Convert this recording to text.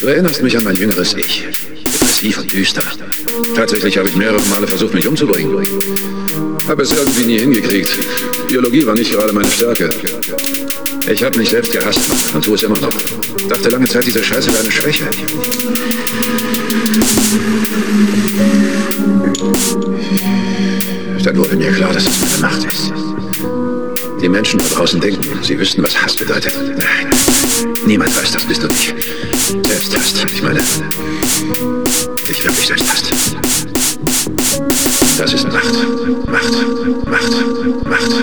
Du erinnerst mich an mein jüngeres Ich. Depressiv und düster. Tatsächlich habe ich mehrere Male versucht, mich umzubringen. Habe es irgendwie nie hingekriegt. Biologie war nicht gerade meine Stärke. Ich habe mich selbst gehasst und tue es immer noch. Dachte lange Zeit, diese Scheiße wäre eine Schwäche. Dann wurde mir klar, dass es meine Macht ist. Die Menschen da draußen denken, sie wüssten, was Hass bedeutet. Nein, niemand weiß das, bist du nicht das, ich meine, nicht wirklich das, das. Das ist Macht, Macht, Macht, Macht.